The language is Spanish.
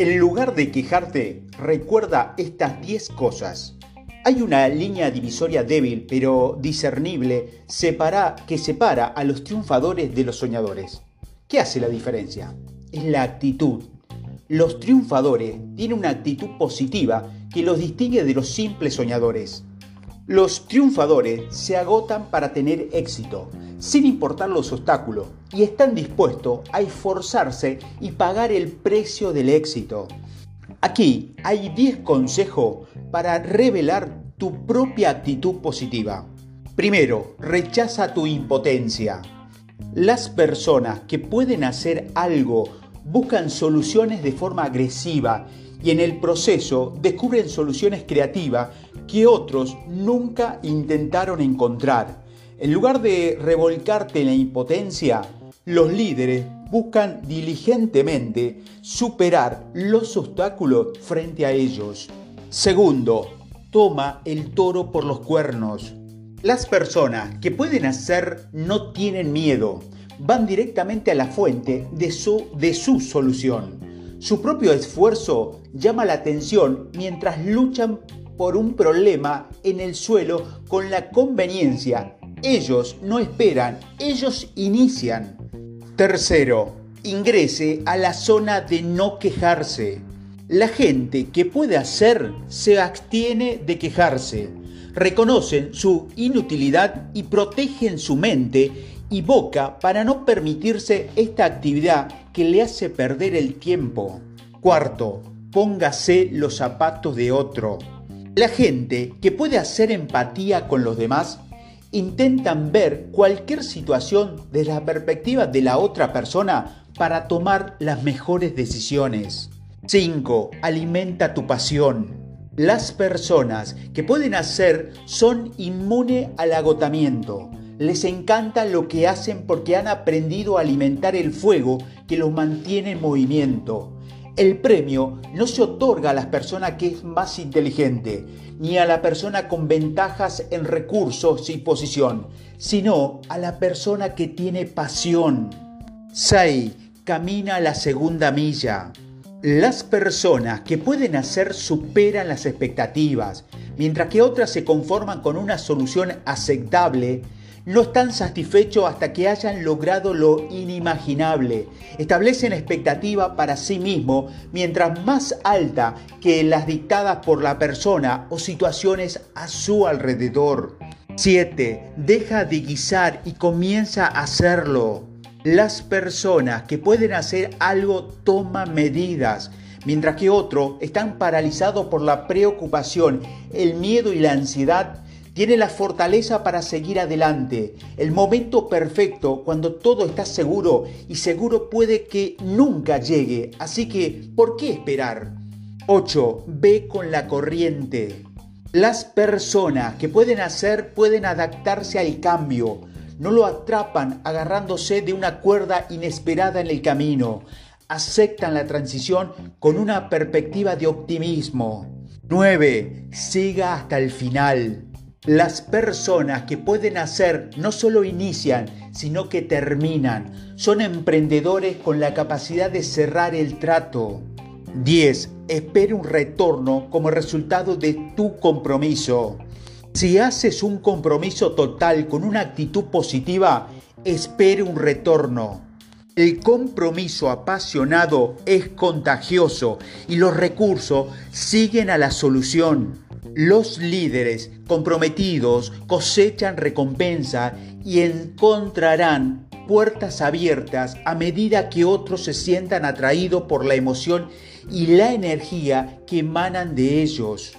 En lugar de quejarte, recuerda estas 10 cosas. Hay una línea divisoria débil pero discernible que separa a los triunfadores de los soñadores. ¿Qué hace la diferencia? Es la actitud. Los triunfadores tienen una actitud positiva que los distingue de los simples soñadores. Los triunfadores se agotan para tener éxito, sin importar los obstáculos, y están dispuestos a esforzarse y pagar el precio del éxito. Aquí hay 10 consejos para revelar tu propia actitud positiva. Primero, rechaza tu impotencia. Las personas que pueden hacer algo buscan soluciones de forma agresiva y en el proceso descubren soluciones creativas que otros nunca intentaron encontrar. En lugar de revolcarte en la impotencia, los líderes buscan diligentemente superar los obstáculos frente a ellos. Segundo, toma el toro por los cuernos. Las personas que pueden hacer no tienen miedo, van directamente a la fuente de su, de su solución. Su propio esfuerzo llama la atención mientras luchan por un problema en el suelo con la conveniencia. Ellos no esperan, ellos inician. Tercero, ingrese a la zona de no quejarse. La gente que puede hacer se abstiene de quejarse. Reconocen su inutilidad y protegen su mente y boca para no permitirse esta actividad que le hace perder el tiempo. Cuarto, póngase los zapatos de otro. La gente que puede hacer empatía con los demás intentan ver cualquier situación desde la perspectiva de la otra persona para tomar las mejores decisiones. 5. Alimenta tu pasión. Las personas que pueden hacer son inmunes al agotamiento les encanta lo que hacen porque han aprendido a alimentar el fuego que los mantiene en movimiento. El premio no se otorga a la persona que es más inteligente, ni a la persona con ventajas en recursos y posición, sino a la persona que tiene pasión. 6. Camina la segunda milla. Las personas que pueden hacer superan las expectativas, mientras que otras se conforman con una solución aceptable no están satisfechos hasta que hayan logrado lo inimaginable. Establecen expectativa para sí mismos mientras más alta que las dictadas por la persona o situaciones a su alrededor. 7. Deja de guisar y comienza a hacerlo. Las personas que pueden hacer algo toman medidas, mientras que otros están paralizados por la preocupación, el miedo y la ansiedad tiene la fortaleza para seguir adelante. El momento perfecto cuando todo está seguro y seguro puede que nunca llegue. Así que, ¿por qué esperar? 8. Ve con la corriente. Las personas que pueden hacer pueden adaptarse al cambio. No lo atrapan agarrándose de una cuerda inesperada en el camino. Aceptan la transición con una perspectiva de optimismo. 9. Siga hasta el final. Las personas que pueden hacer no solo inician, sino que terminan. Son emprendedores con la capacidad de cerrar el trato. 10. Espere un retorno como resultado de tu compromiso. Si haces un compromiso total con una actitud positiva, espere un retorno. El compromiso apasionado es contagioso y los recursos siguen a la solución. Los líderes comprometidos cosechan recompensa y encontrarán puertas abiertas a medida que otros se sientan atraídos por la emoción y la energía que emanan de ellos.